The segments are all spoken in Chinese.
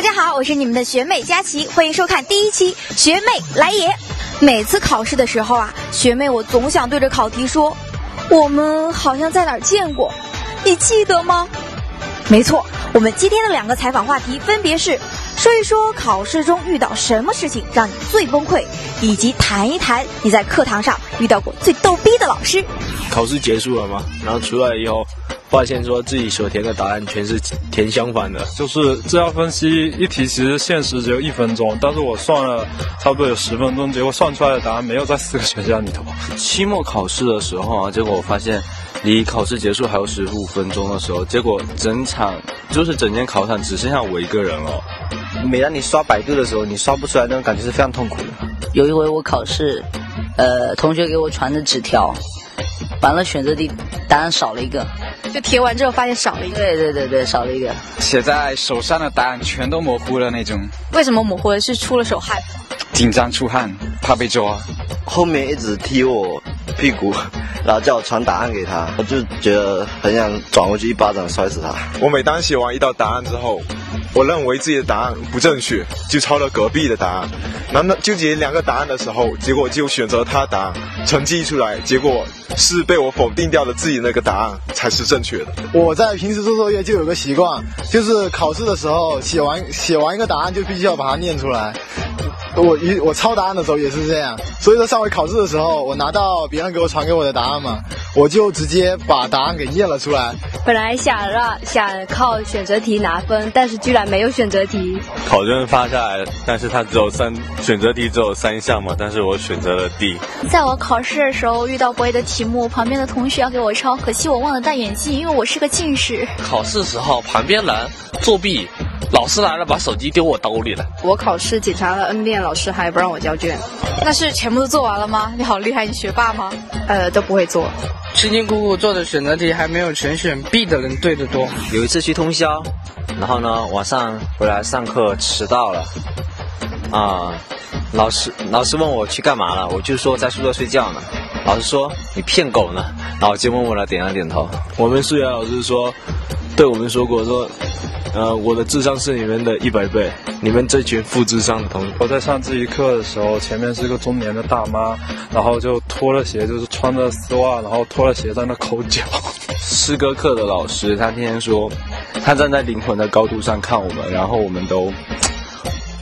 大家好我是你们的学妹佳琪，欢迎收看第一期学妹来也。每次考试的时候啊，学妹我总想对着考题说：“我们好像在哪儿见过，你记得吗？”没错，我们今天的两个采访话题分别是说一说考试中遇到什么事情让你最崩溃，以及谈一谈你在课堂上遇到过最逗逼的老师。考试结束了吗？然后出来以后，发现说自己所填的答案全是填相反的。就是资料分析一题，其实限时只有一分钟，但是我算了差不多有十分钟，结果算出来的答案没有在四个选项里头。期末考试的时候啊，结果我发现离考试结束还有十五分钟的时候，结果整场就是整间考场只剩下我一个人了。每当你刷百度的时候，你刷不出来那种感觉是非常痛苦的。有一回我考试，呃，同学给我传的纸条，完了选择题答案少了一个，就填完之后发现少了一个。对对对对，少了一个。写在手上的答案全都模糊了那种，为什么模糊了？是出了手汗？紧张出汗，怕被抓。后面一直踢我屁股，然后叫我传答案给他，我就觉得很想转过去一巴掌摔死他。我每当写完一道答案之后，我认为自己的答案不正确，就抄了隔壁的答案。难道纠结两个答案的时候，结果就选择他答案。成绩一出来，结果是被我否定掉的自己那个答案才是正确的。我在平时做作业就有个习惯，就是考试的时候写完写完一个答案就必须要把它念出来。我一我抄答案的时候也是这样，所以说上回考试的时候，我拿到别人给我传给我的答案嘛，我就直接把答案给念了出来。本来想让想靠选择题拿分，但是居然没有选择题。考卷发下来，但是它只有三选择题只有三项嘛，但是我选择了 D。在我考试的时候遇到不会的题目，旁边的同学要给我抄，可惜我忘了戴眼镜，因为我是个近视。考试时候旁边人作弊。老师来了，把手机丢我兜里了。我考试检查了 N 遍，老师还不让我交卷。那是全部都做完了吗？你好厉害，你学霸吗？呃，都不会做。辛辛苦苦做的选择题还没有全选 B 的人对的多。有一次去通宵，然后呢晚上回来上课迟到了，啊，老师老师问我去干嘛了，我就说在宿舍睡觉呢。老师说你骗狗呢，然后我就默默的点了点头。我们数学老师说，对我们说过说。呃，我的智商是你们的一百倍，你们这群负智商的同学。我在上自习课的时候，前面是个中年的大妈，然后就脱了鞋，就是穿着丝袜，然后脱了鞋在那抠脚。诗歌课的老师，他天天说，他站在灵魂的高度上看我们，然后我们都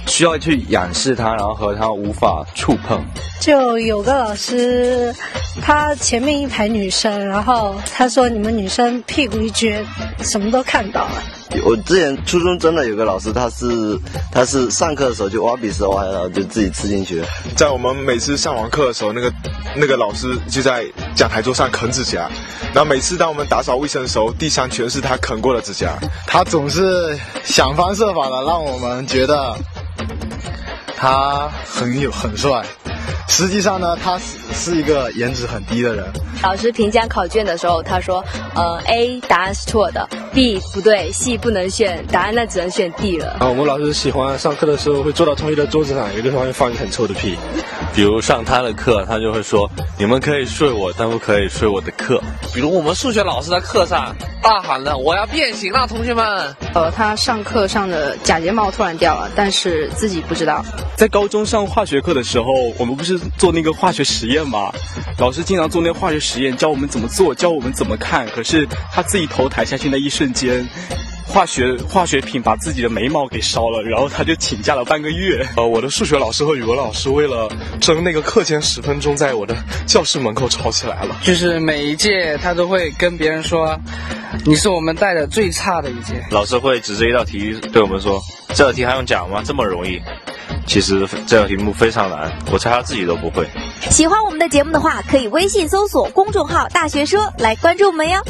需要去仰视他，然后和他无法触碰。就有个老师，他前面一排女生，然后他说你们女生屁股一撅，什么都看到了。我之前初中真的有个老师，他是他是上课的时候就挖鼻屎挖，然后就自己吃进去。在我们每次上完课的时候，那个那个老师就在讲台桌上啃指甲，然后每次当我们打扫卫生的时候，地上全是他啃过的指甲。他总是想方设法的让我们觉得他很有很帅。实际上呢，他是是一个颜值很低的人。老师评讲考卷的时候，他说：“嗯，A 答案是错的，B 不对，C 不能选，答案那只能选 D 了。”啊，我们老师喜欢上课的时候会坐到同学的桌子上，有的时候会放一个很臭的屁。比如上他的课，他就会说：“你们可以睡我，但不可以睡我的课。”比如我们数学老师在课上大喊了：“我要变形了，同学们！”呃，他上课上的假睫毛突然掉了，但是自己不知道。在高中上化学课的时候，我们不是做那个化学实验吗？老师经常做那个化学实验，教我们怎么做，教我们怎么看。可是他自己头抬下去那一瞬间，化学化学品把自己的眉毛给烧了，然后他就请假了半个月。呃，我的数学老师和语文老师为了争那个课间十分钟，在我的教室门口吵起来了。就是每一届他都会跟别人说，你是我们带的最差的一届。老师会指着一道题对我们说：“这道题还用讲吗？这么容易。”其实这道题目非常难，我猜他自己都不会。喜欢我们的节目的话，可以微信搜索公众号“大学说”来关注我们哟。